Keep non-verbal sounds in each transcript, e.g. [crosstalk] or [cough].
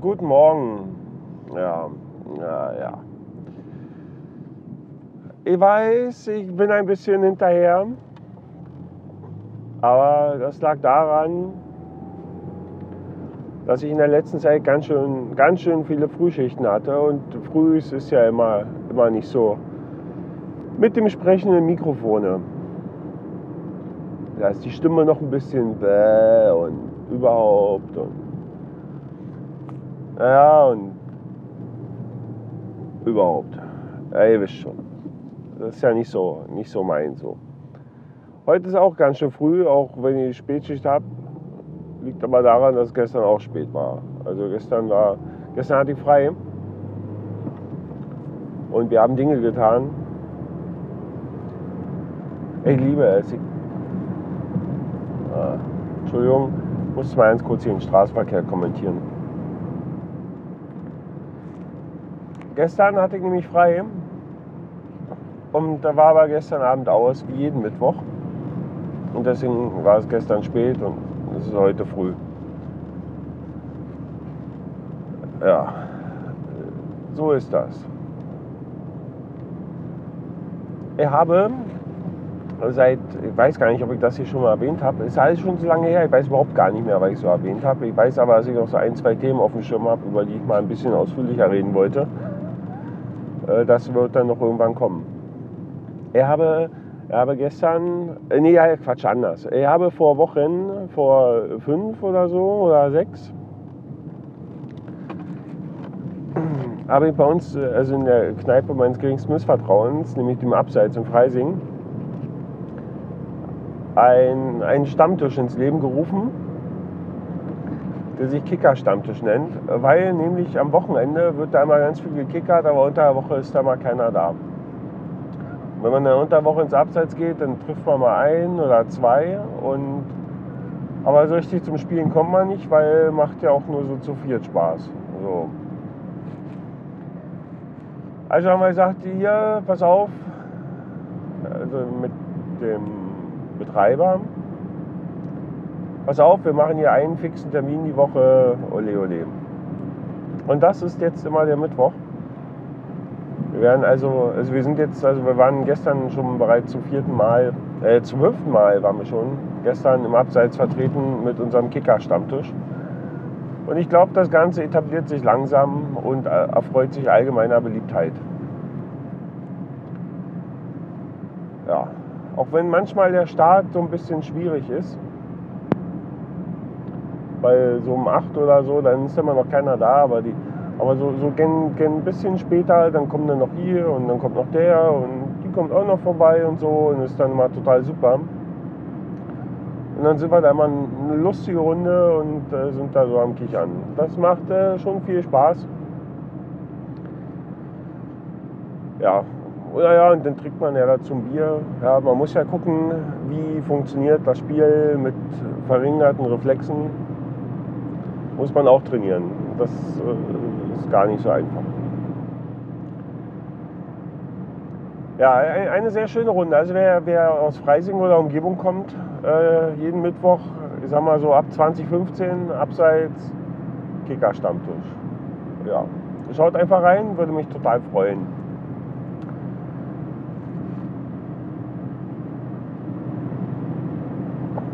guten Morgen. Ja, ja, ja. Ich weiß, ich bin ein bisschen hinterher. Aber das lag daran, dass ich in der letzten Zeit ganz schön, ganz schön viele Frühschichten hatte. Und früh ist ja immer, immer nicht so. Mit dem sprechenden Mikrofone. Da ist die Stimme noch ein bisschen bäh und überhaupt. Und ja, und überhaupt. Ja, ihr wisst schon. Das ist ja nicht so, nicht so mein so. Heute ist auch ganz schön früh, auch wenn ich Spätschicht habe. Liegt aber daran, dass es gestern auch spät war. Also gestern war, gestern hatte ich frei. Und wir haben Dinge getan. Ich liebe es. Ich, ah, Entschuldigung, muss mal ganz kurz hier den Straßenverkehr kommentieren. Gestern hatte ich nämlich frei. Und da war aber gestern Abend aus, wie jeden Mittwoch. Und deswegen war es gestern spät und es ist heute früh. Ja, so ist das. Ich habe seit, ich weiß gar nicht, ob ich das hier schon mal erwähnt habe, ist alles schon so lange her, ich weiß überhaupt gar nicht mehr, was ich so erwähnt habe. Ich weiß aber, dass ich noch so ein, zwei Themen auf dem Schirm habe, über die ich mal ein bisschen ausführlicher reden wollte. Äh, das wird dann noch irgendwann kommen. Ich habe, ich habe gestern, äh, nee, Quatsch, anders. Ich habe vor Wochen, vor fünf oder so oder sechs, habe ich bei uns, also in der Kneipe meines geringsten Missvertrauens, nämlich dem Abseits in Freising, ein, einen Stammtisch ins Leben gerufen, der sich Kicker-Stammtisch nennt, weil nämlich am Wochenende wird da immer ganz viel gekickert, aber unter der Woche ist da mal keiner da. Wenn man dann unter der Woche ins Abseits geht, dann trifft man mal ein oder zwei. Und, aber so richtig zum Spielen kommt man nicht, weil macht ja auch nur so zu viel Spaß. So. Also haben wir gesagt, hier, pass auf, also mit dem Betreiber, pass auf, wir machen hier einen fixen Termin die Woche, ole ole. Und das ist jetzt immer der Mittwoch. Wir werden also, also wir sind jetzt, also wir waren gestern schon bereits zum vierten Mal, äh, zum fünften Mal waren wir schon gestern im Abseits vertreten mit unserem Kicker-Stammtisch. Und ich glaube, das Ganze etabliert sich langsam und äh, erfreut sich allgemeiner Beliebtheit. Ja, auch wenn manchmal der Start so ein bisschen schwierig ist, weil so um 8 oder so, dann ist immer noch keiner da, aber die aber so, so gen, gen ein bisschen später, dann kommen dann noch hier und dann kommt noch der und die kommt auch noch vorbei und so und ist dann mal total super. Und dann sind wir da immer eine lustige Runde und äh, sind da so am Kichern. Das macht äh, schon viel Spaß. Ja, oder ja, und dann trinkt man ja dazu ein Bier. Ja, man muss ja gucken, wie funktioniert das Spiel mit verringerten Reflexen. Muss man auch trainieren. Das äh, ist gar nicht so einfach. Ja, eine sehr schöne Runde. Also wer, wer aus Freising oder Umgebung kommt, äh, jeden Mittwoch, ich sag mal so ab 2015, abseits Kicker-Stammtisch. Ja, schaut einfach rein, würde mich total freuen.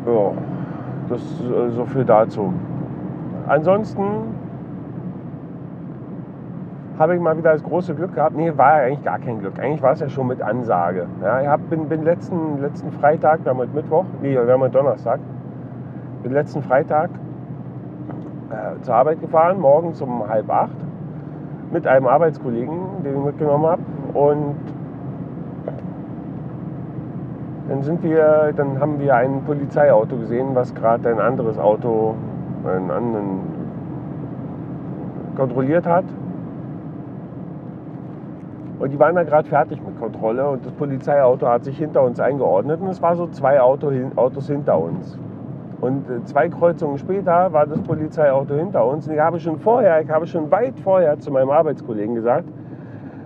Ja, das äh, so viel dazu. Ansonsten habe ich mal wieder das große Glück gehabt. Nee, war ja eigentlich gar kein Glück. Eigentlich war es ja schon mit Ansage. Ja, ich hab, bin, bin letzten, letzten Freitag, wir haben heute Mittwoch, nee, wir haben heute Donnerstag, bin letzten Freitag äh, zur Arbeit gefahren, morgens um halb acht, mit einem Arbeitskollegen, den ich mitgenommen habe. Und dann sind wir, dann haben wir ein Polizeiauto gesehen, was gerade ein anderes Auto, einen anderen kontrolliert hat. Und die waren da gerade fertig mit Kontrolle und das Polizeiauto hat sich hinter uns eingeordnet und es waren so zwei Auto, Autos hinter uns. Und äh, zwei Kreuzungen später war das Polizeiauto hinter uns. Und ich habe schon vorher, ich habe schon weit vorher zu meinem Arbeitskollegen gesagt,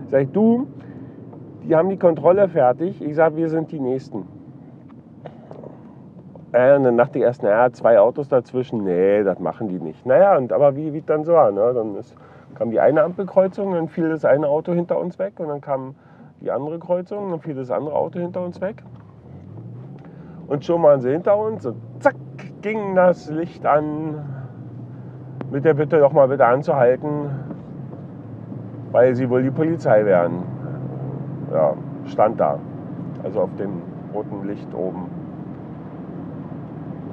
sag ich, du, die haben die Kontrolle fertig. Ich sage, wir sind die Nächsten. Äh, und dann dachte ich erst, naja, zwei Autos dazwischen, nee, das machen die nicht. Naja, und aber wie, wie dann so war, ne? dann ist, kam die eine Ampelkreuzung, dann fiel das eine Auto hinter uns weg und dann kam die andere Kreuzung, dann fiel das andere Auto hinter uns weg. Und schon waren sie hinter uns und zack, ging das Licht an, mit der Bitte doch mal bitte anzuhalten, weil sie wohl die Polizei wären. Ja, stand da. Also auf dem roten Licht oben.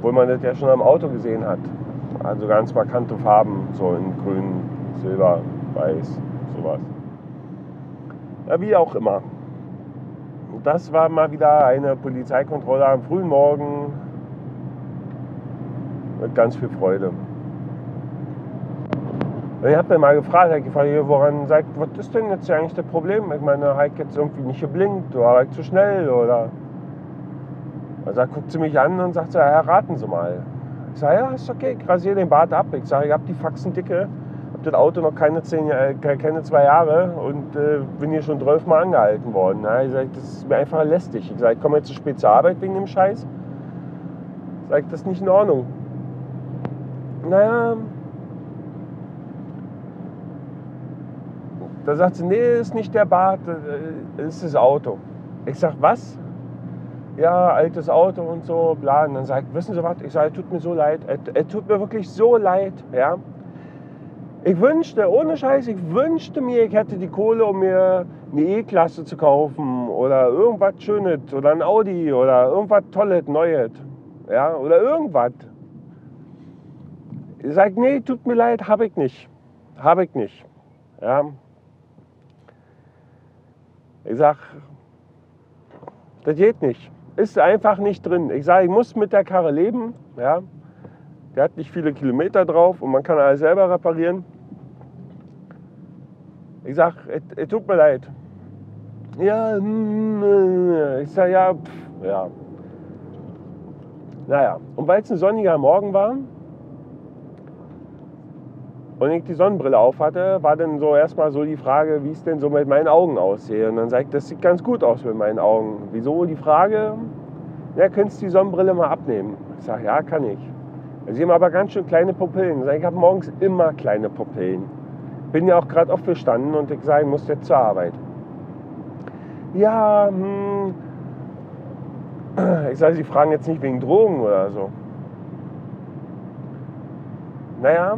Obwohl man das ja schon am Auto gesehen hat. Also ganz markante Farben, so in grün, silber, weiß, sowas. Ja, wie auch immer. Das war mal wieder eine Polizeikontrolle am frühen Morgen mit ganz viel Freude. Und ich habe dann mal gefragt, ich gefragt, woran sagt, was ist denn jetzt eigentlich das Problem? Ich meine, habe ich jetzt irgendwie nicht geblinkt oder ich zu schnell oder. Also guckt sie mich an und sagt ja, raten Sie mal. Ich sage, ja, ist okay, ich rasiere den Bart ab. Ich sage, ich habe die Faxen dicke, habe das Auto noch keine, zehn, keine zwei Jahre und äh, bin hier schon zwölfmal angehalten worden. Ja, ich sage, das ist mir einfach lästig. Ich sage, ich komme jetzt zu spät zur Arbeit wegen dem Scheiß. Ich sage, das ist nicht in Ordnung. Naja, Da sagt sie, nee, ist nicht der Bart, äh, ist das Auto. Ich sag, was? Ja, altes Auto und so, bla. Und dann sagt, wissen Sie was? Ich sage, tut mir so leid. Es tut mir wirklich so leid, ja. Ich wünschte, ohne Scheiß, ich wünschte mir, ich hätte die Kohle, um mir eine E-Klasse zu kaufen oder irgendwas Schönes oder ein Audi oder irgendwas Tolles, Neues. Ja, oder irgendwas. Ich sage, nee, tut mir leid, habe ich nicht. Habe ich nicht. Ja, ich sage, das geht nicht. Ist einfach nicht drin. Ich sage, ich muss mit der Karre leben. Ja. Der hat nicht viele Kilometer drauf und man kann alles selber reparieren. Ich sage, es tut mir leid. Ja, hm, äh, ich sage, ja, pff, ja. Naja, und weil es ein sonniger Morgen war, und ich die Sonnenbrille auf hatte, war dann so erstmal so die Frage, wie es denn so mit meinen Augen aussehe. Und dann sage ich, das sieht ganz gut aus mit meinen Augen. Wieso die Frage? Ja, könntest du die Sonnenbrille mal abnehmen? Ich sage, ja, kann ich. Sie haben aber ganz schön kleine Pupillen. Ich, sage, ich habe morgens immer kleine Pupillen. Bin ja auch gerade aufgestanden und ich sage, ich muss jetzt zur Arbeit. Ja, hm. Ich sage, Sie fragen jetzt nicht wegen Drogen oder so. Naja,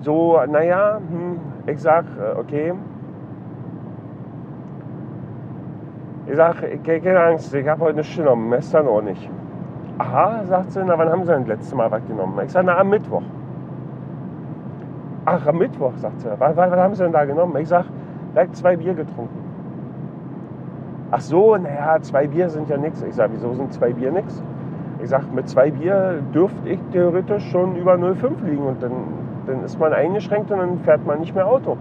so, naja, hm, ich sag, äh, okay. Ich sag, keine Angst, ich habe heute nichts genommen, gestern auch nicht. Aha, sagt sie, na wann haben sie denn das letzte Mal was genommen? Ich sage, na am Mittwoch. Ach, am Mittwoch, sagt sie. Was, was, haben sie denn da genommen? Ich sage, vielleicht zwei Bier getrunken. Ach so, naja, zwei Bier sind ja nichts. Ich sage, wieso sind zwei Bier nichts? Ich sage, mit zwei Bier dürfte ich theoretisch schon über 0,5 liegen und dann dann ist man eingeschränkt und dann fährt man nicht mehr Auto.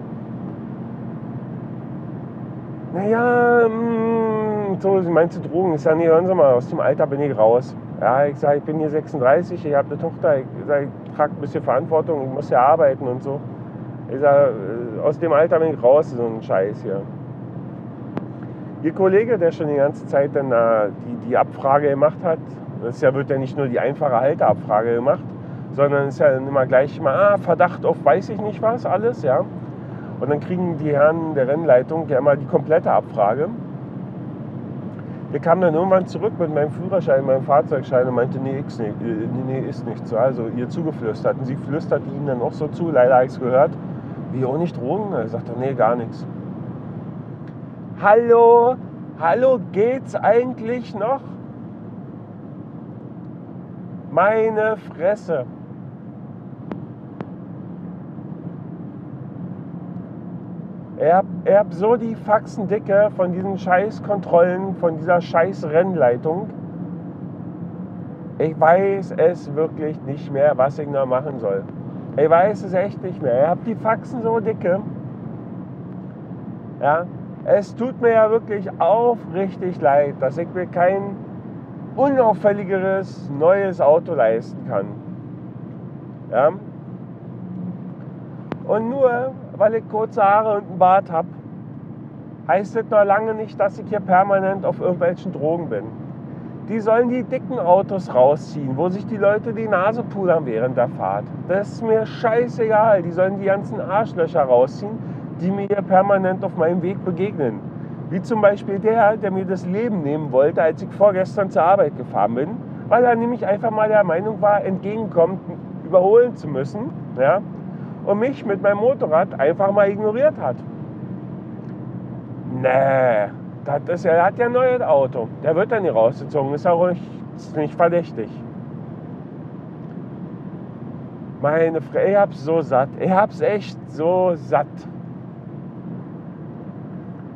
Naja, mm, so, Sie meinst du Drogen? Ich sage, nee, hören Sie mal, aus dem Alter bin ich raus. Ja, ich sage, ich bin hier 36, ich habe eine Tochter, ich, sag, ich trage ein bisschen Verantwortung, ich muss ja arbeiten und so. Ich sage, äh, aus dem Alter bin ich raus, so ein Scheiß hier. Ihr Kollege, der schon die ganze Zeit dann äh, die, die Abfrage gemacht hat, das ja, wird ja nicht nur die einfache Halteabfrage gemacht, sondern es ist ja immer gleich mal ah, Verdacht auf weiß ich nicht was alles, ja. Und dann kriegen die Herren der Rennleitung ja mal die komplette Abfrage. Der kam dann irgendwann zurück mit meinem Führerschein, meinem Fahrzeugschein und meinte, nee, ist nicht, nee, nee, ist nicht so. Also ihr zugeflüstert. Und sie flüsterte ihm dann auch so zu, leider habe ich es gehört. Wie auch nicht Drogen? Er sagte, nee, gar nichts. Hallo, hallo, geht's eigentlich noch? Meine Fresse. Er hat, er hat so die Faxendicke von diesen Scheißkontrollen, von dieser Scheiß-Rennleitung. Ich weiß es wirklich nicht mehr, was ich noch machen soll. Ich weiß es echt nicht mehr. Er hat die Faxen so dicke. Ja, es tut mir ja wirklich aufrichtig leid, dass ich mir kein unauffälligeres neues Auto leisten kann. Ja? Und nur weil ich kurze Haare und einen Bart habe, heißt das noch lange nicht, dass ich hier permanent auf irgendwelchen Drogen bin. Die sollen die dicken Autos rausziehen, wo sich die Leute die Nase pudern während der Fahrt. Das ist mir scheißegal. Die sollen die ganzen Arschlöcher rausziehen, die mir permanent auf meinem Weg begegnen. Wie zum Beispiel der, der mir das Leben nehmen wollte, als ich vorgestern zur Arbeit gefahren bin, weil er nämlich einfach mal der Meinung war, entgegenkommt, überholen zu müssen. Ja? Und mich mit meinem Motorrad einfach mal ignoriert hat. Nee, das ist, er hat ja ein neues Auto. Der wird dann nicht rausgezogen. Ist auch nicht, ist nicht verdächtig. Meine Frau, ich hab's so satt. Ich hab's echt so satt.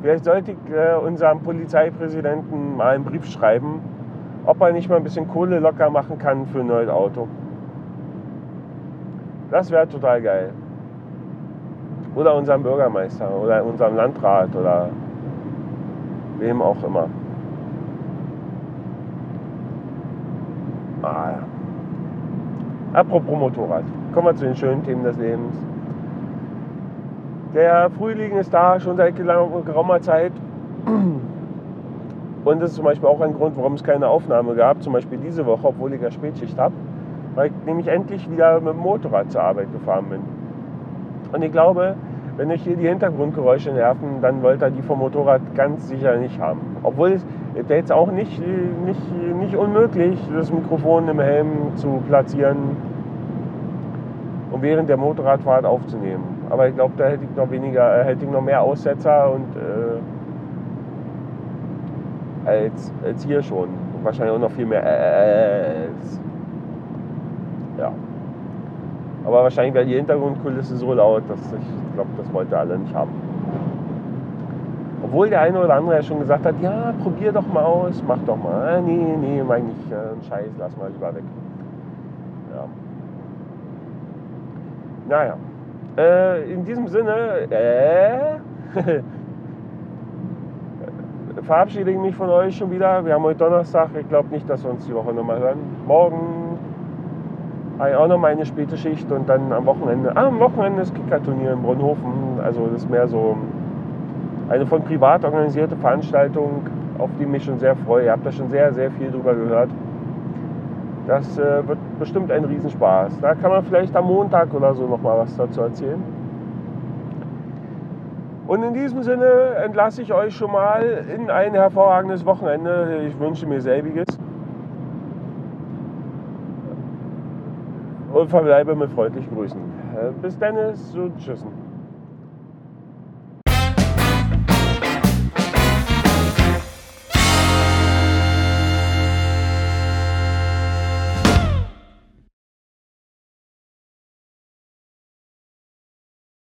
Vielleicht sollte ich äh, unserem Polizeipräsidenten mal einen Brief schreiben, ob er nicht mal ein bisschen Kohle locker machen kann für ein neues Auto. Das wäre total geil. Oder unserem Bürgermeister oder unserem Landrat oder wem auch immer. Ah, ja. Apropos Motorrad, kommen wir zu den schönen Themen des Lebens. Der Frühling ist da schon seit geraumer Zeit. Und das ist zum Beispiel auch ein Grund, warum es keine Aufnahme gab, zum Beispiel diese Woche, obwohl ich ja Spätschicht habe, weil ich nämlich endlich wieder mit dem Motorrad zur Arbeit gefahren bin. Und ich glaube, wenn euch hier die Hintergrundgeräusche nerven, dann wollt ihr die vom Motorrad ganz sicher nicht haben. Obwohl es jetzt auch nicht, nicht, nicht unmöglich, das Mikrofon im Helm zu platzieren und während der Motorradfahrt aufzunehmen. Aber ich glaube, da hätte ich noch weniger, äh, hätte ich noch mehr Aussetzer und äh, als, als hier schon. Und wahrscheinlich auch noch viel mehr als. Ja. Aber wahrscheinlich wäre die Hintergrundkulisse so laut, dass ich glaube, das wollte alle nicht haben. Obwohl der eine oder andere ja schon gesagt hat, ja, probier doch mal aus, mach doch mal. Äh, nee, nee, meine ich, äh, Scheiß, lass mal lieber weg. Ja. Naja. Äh, in diesem Sinne, äh, [laughs] verabschiede ich mich von euch schon wieder. Wir haben heute Donnerstag. Ich glaube nicht, dass wir uns die Woche nochmal hören. Morgen habe ich auch noch meine späte Schicht und dann am Wochenende. Ah, am Wochenende ist Kickerturnier in Brunhofen. Also das ist mehr so eine von privat organisierte Veranstaltung, auf die ich mich schon sehr freue. Ihr habt da schon sehr, sehr viel drüber gehört. Das äh, wird bestimmt ein Riesenspaß. Da kann man vielleicht am Montag oder so noch mal was dazu erzählen. Und in diesem Sinne entlasse ich euch schon mal in ein hervorragendes Wochenende. Ich wünsche mir selbiges. Und verbleibe mit freundlichen Grüßen. Äh, bis dann und tschüss.